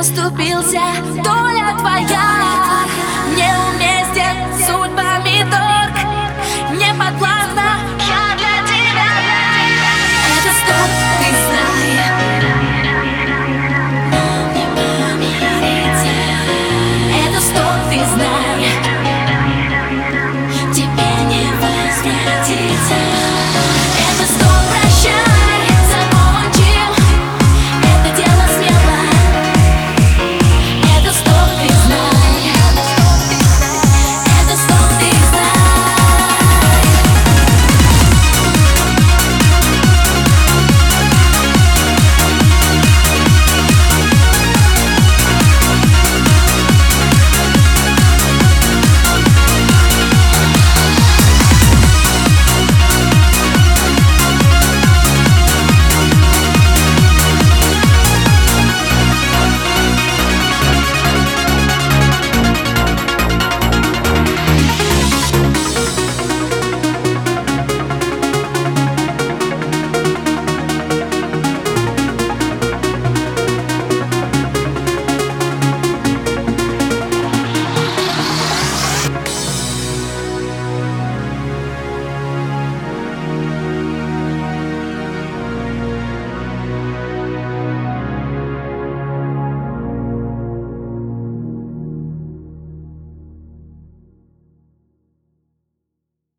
оступился доля твоя. Не вместе с судьбами торг. Не подплатно я для тебя. Это стоп, ты знай Это стоп, ты знай